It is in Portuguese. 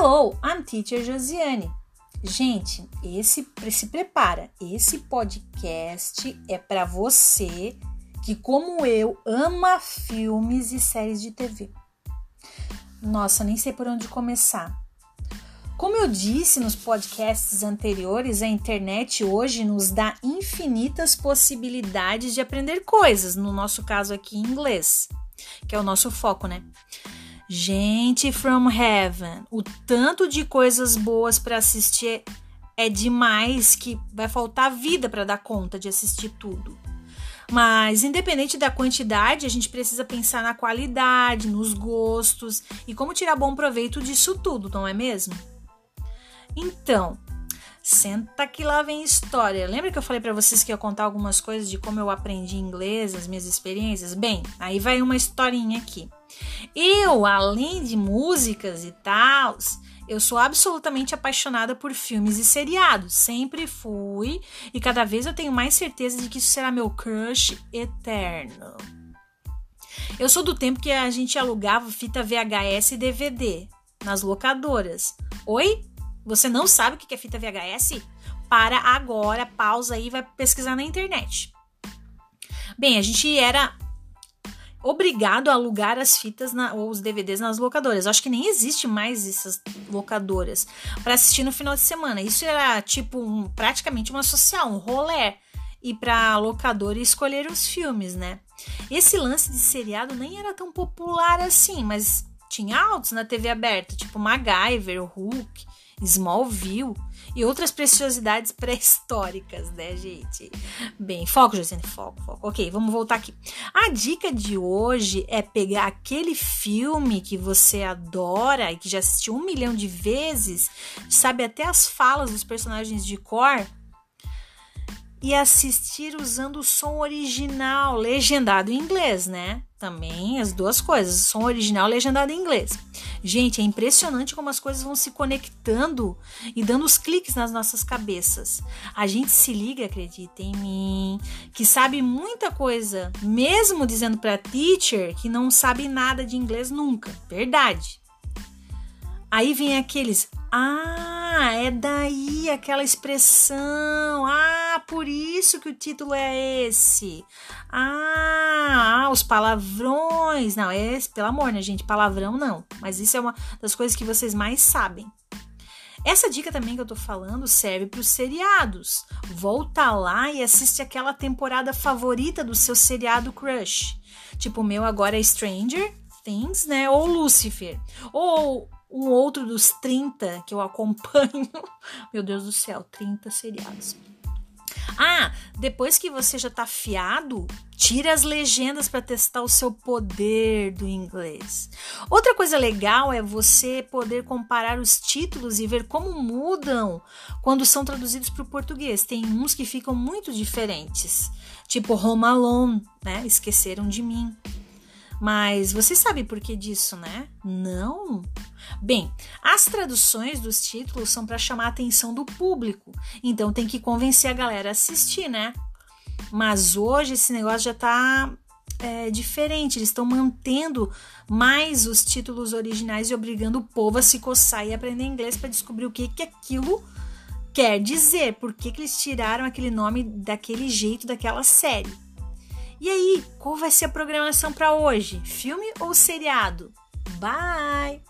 Hello, I'm Teacher Josiane. Gente, esse se prepara. Esse podcast é para você que, como eu, ama filmes e séries de TV. Nossa, nem sei por onde começar. Como eu disse nos podcasts anteriores, a internet hoje nos dá infinitas possibilidades de aprender coisas, no nosso caso aqui em inglês, que é o nosso foco, né? Gente from Heaven, o tanto de coisas boas para assistir é demais que vai faltar vida para dar conta de assistir tudo. Mas, independente da quantidade, a gente precisa pensar na qualidade, nos gostos e como tirar bom proveito disso tudo, não é mesmo? Então, senta que lá vem história. Lembra que eu falei para vocês que ia contar algumas coisas de como eu aprendi inglês, as minhas experiências? Bem, aí vai uma historinha aqui. Eu, além de músicas e tal, eu sou absolutamente apaixonada por filmes e seriados. Sempre fui e cada vez eu tenho mais certeza de que isso será meu crush eterno. Eu sou do tempo que a gente alugava fita VHS e DVD nas locadoras. Oi? Você não sabe o que é fita VHS? Para agora, pausa aí e vai pesquisar na internet. Bem, a gente era obrigado a alugar as fitas na, ou os DVDs nas locadoras. Eu acho que nem existe mais essas locadoras para assistir no final de semana. Isso era tipo um, praticamente uma social, um rolê ir para locadora e escolher os filmes, né? Esse lance de seriado nem era tão popular assim, mas tinha altos na TV aberta, tipo MacGyver, Hulk, Smallville e outras preciosidades pré-históricas, né, gente? Bem, foco, Josiane, foco, foco. Ok, vamos voltar aqui. A dica de hoje é pegar aquele filme que você adora e que já assistiu um milhão de vezes, sabe até as falas dos personagens de cor e assistir usando o som original, legendado em inglês, né? Também as duas coisas, som original legendado em inglês. Gente, é impressionante como as coisas vão se conectando e dando os cliques nas nossas cabeças. A gente se liga, acredita em mim, que sabe muita coisa, mesmo dizendo para teacher que não sabe nada de inglês nunca. Verdade. Aí vem aqueles, ah, é daí aquela expressão. Ah, por isso que o título é esse. Ah, ah os palavrões. Não, é esse, pelo amor, né, gente? Palavrão não. Mas isso é uma das coisas que vocês mais sabem. Essa dica também que eu tô falando serve para os seriados. Volta lá e assiste aquela temporada favorita do seu seriado crush. Tipo, o meu agora é Stranger Things, né? Ou Lucifer. Ou um outro dos 30 que eu acompanho. Meu Deus do céu, 30 seriados. Ah, depois que você já tá fiado, tira as legendas para testar o seu poder do inglês. Outra coisa legal é você poder comparar os títulos e ver como mudam quando são traduzidos para o português. Tem uns que ficam muito diferentes, tipo Home Alone, né? Esqueceram de mim. Mas você sabe por que disso, né? Não. Bem, as traduções dos títulos são para chamar a atenção do público, então tem que convencer a galera a assistir, né? Mas hoje esse negócio já tá é, diferente, eles estão mantendo mais os títulos originais e obrigando o povo a se coçar e aprender inglês para descobrir o que, que aquilo quer dizer, por que, que eles tiraram aquele nome daquele jeito daquela série. E aí, qual vai ser a programação para hoje? Filme ou seriado? Bye!